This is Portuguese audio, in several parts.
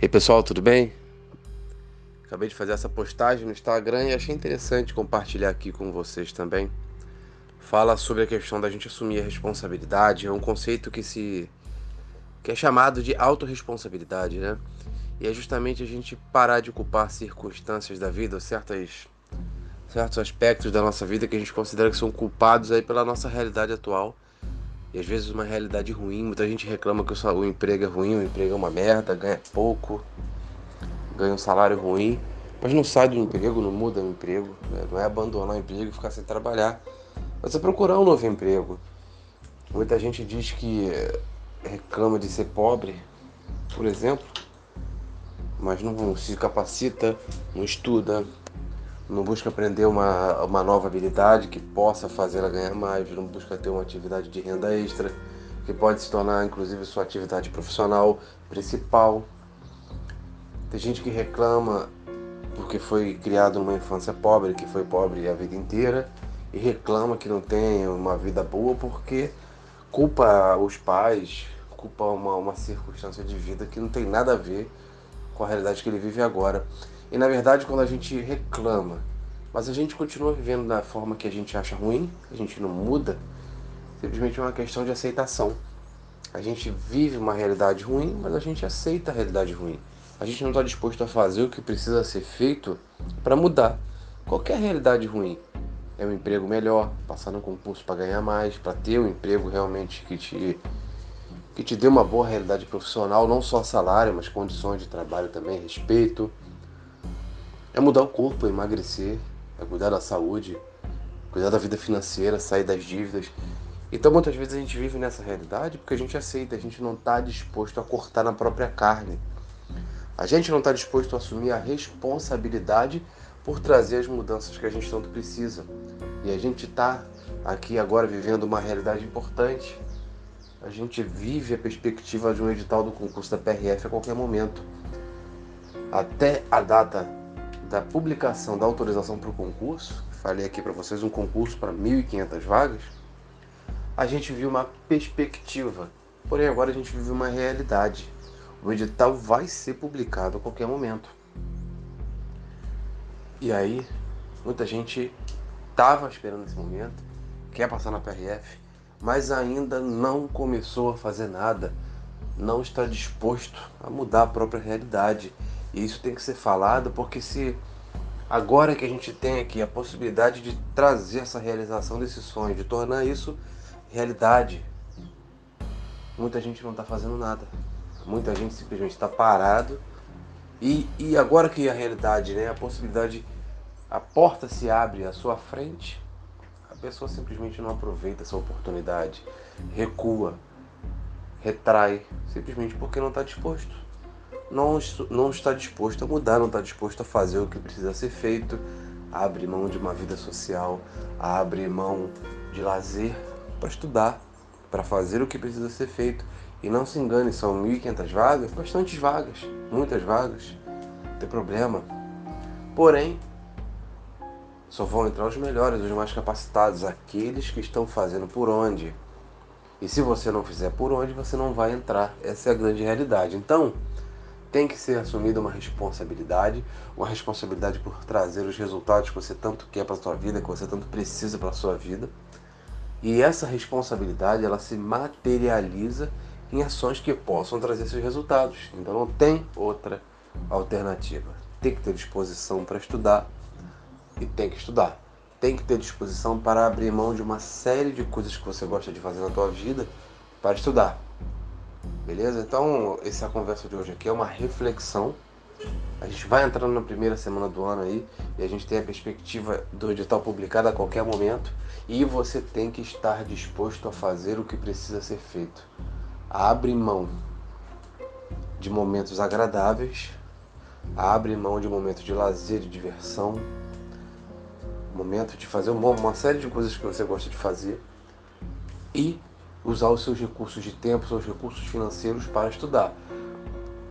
E aí pessoal, tudo bem? Acabei de fazer essa postagem no Instagram e achei interessante compartilhar aqui com vocês também. Fala sobre a questão da gente assumir a responsabilidade, é um conceito que se que é chamado de autorresponsabilidade, né? E é justamente a gente parar de culpar circunstâncias da vida, certas certos aspectos da nossa vida que a gente considera que são culpados aí pela nossa realidade atual. E às vezes uma realidade ruim, muita gente reclama que o emprego é ruim, o emprego é uma merda, ganha pouco, ganha um salário ruim, mas não sai do emprego, não muda o emprego, né? não é abandonar o emprego e ficar sem trabalhar, mas é procurar um novo emprego. Muita gente diz que reclama de ser pobre, por exemplo, mas não se capacita, não estuda, não busca aprender uma, uma nova habilidade que possa fazê-la ganhar mais, não busca ter uma atividade de renda extra, que pode se tornar inclusive sua atividade profissional principal. Tem gente que reclama porque foi criado numa infância pobre, que foi pobre a vida inteira, e reclama que não tem uma vida boa porque culpa os pais, culpa uma, uma circunstância de vida que não tem nada a ver com a realidade que ele vive agora. E na verdade, quando a gente reclama, mas a gente continua vivendo da forma que a gente acha ruim, a gente não muda, simplesmente é uma questão de aceitação. A gente vive uma realidade ruim, mas a gente aceita a realidade ruim. A gente não está disposto a fazer o que precisa ser feito para mudar. Qualquer realidade ruim é um emprego melhor, passar no concurso para ganhar mais, para ter um emprego realmente que te que te dê uma boa realidade profissional, não só salário, mas condições de trabalho também, respeito. É mudar o corpo, é emagrecer, é cuidar da saúde, cuidar da vida financeira, sair das dívidas. Então muitas vezes a gente vive nessa realidade porque a gente aceita, a gente não está disposto a cortar na própria carne. A gente não está disposto a assumir a responsabilidade por trazer as mudanças que a gente tanto precisa. E a gente está aqui agora vivendo uma realidade importante. A gente vive a perspectiva de um edital do concurso da PRF a qualquer momento. Até a data da publicação da autorização para o concurso, falei aqui para vocês um concurso para 1.500 vagas, a gente viu uma perspectiva. Porém, agora a gente vive uma realidade. O edital vai ser publicado a qualquer momento. E aí, muita gente estava esperando esse momento, quer passar na PRF, mas ainda não começou a fazer nada, não está disposto a mudar a própria realidade. E isso tem que ser falado porque se agora que a gente tem aqui a possibilidade de trazer essa realização desse sonho, de tornar isso realidade, muita gente não está fazendo nada. Muita gente simplesmente está parado. E, e agora que a realidade, né, a possibilidade, a porta se abre à sua frente, a pessoa simplesmente não aproveita essa oportunidade, recua, retrai, simplesmente porque não está disposto não, não está disposto a mudar, não está disposto a fazer o que precisa ser feito, abre mão de uma vida social, abre mão de lazer para estudar, para fazer o que precisa ser feito. E não se engane, são 1.500 vagas, bastantes vagas, muitas vagas, não tem problema. Porém, só vão entrar os melhores, os mais capacitados, aqueles que estão fazendo por onde. E se você não fizer por onde, você não vai entrar. Essa é a grande realidade. Então, tem que ser assumida uma responsabilidade, uma responsabilidade por trazer os resultados que você tanto quer para a sua vida, que você tanto precisa para a sua vida. E essa responsabilidade, ela se materializa em ações que possam trazer esses resultados. Então não tem outra alternativa. Tem que ter disposição para estudar e tem que estudar. Tem que ter disposição para abrir mão de uma série de coisas que você gosta de fazer na tua vida para estudar. Beleza? Então, essa conversa de hoje aqui é uma reflexão. A gente vai entrando na primeira semana do ano aí e a gente tem a perspectiva do edital publicado a qualquer momento e você tem que estar disposto a fazer o que precisa ser feito. Abre mão de momentos agradáveis, abre mão de momentos de lazer, de diversão, momento de fazer uma série de coisas que você gosta de fazer e usar os seus recursos de tempo, seus recursos financeiros para estudar.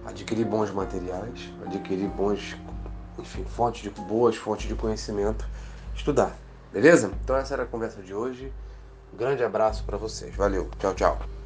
Adquirir bons materiais, adquirir bons, enfim, fontes de boas fontes de conhecimento, estudar. Beleza? Então essa era a conversa de hoje. Um grande abraço para vocês. Valeu. Tchau, tchau.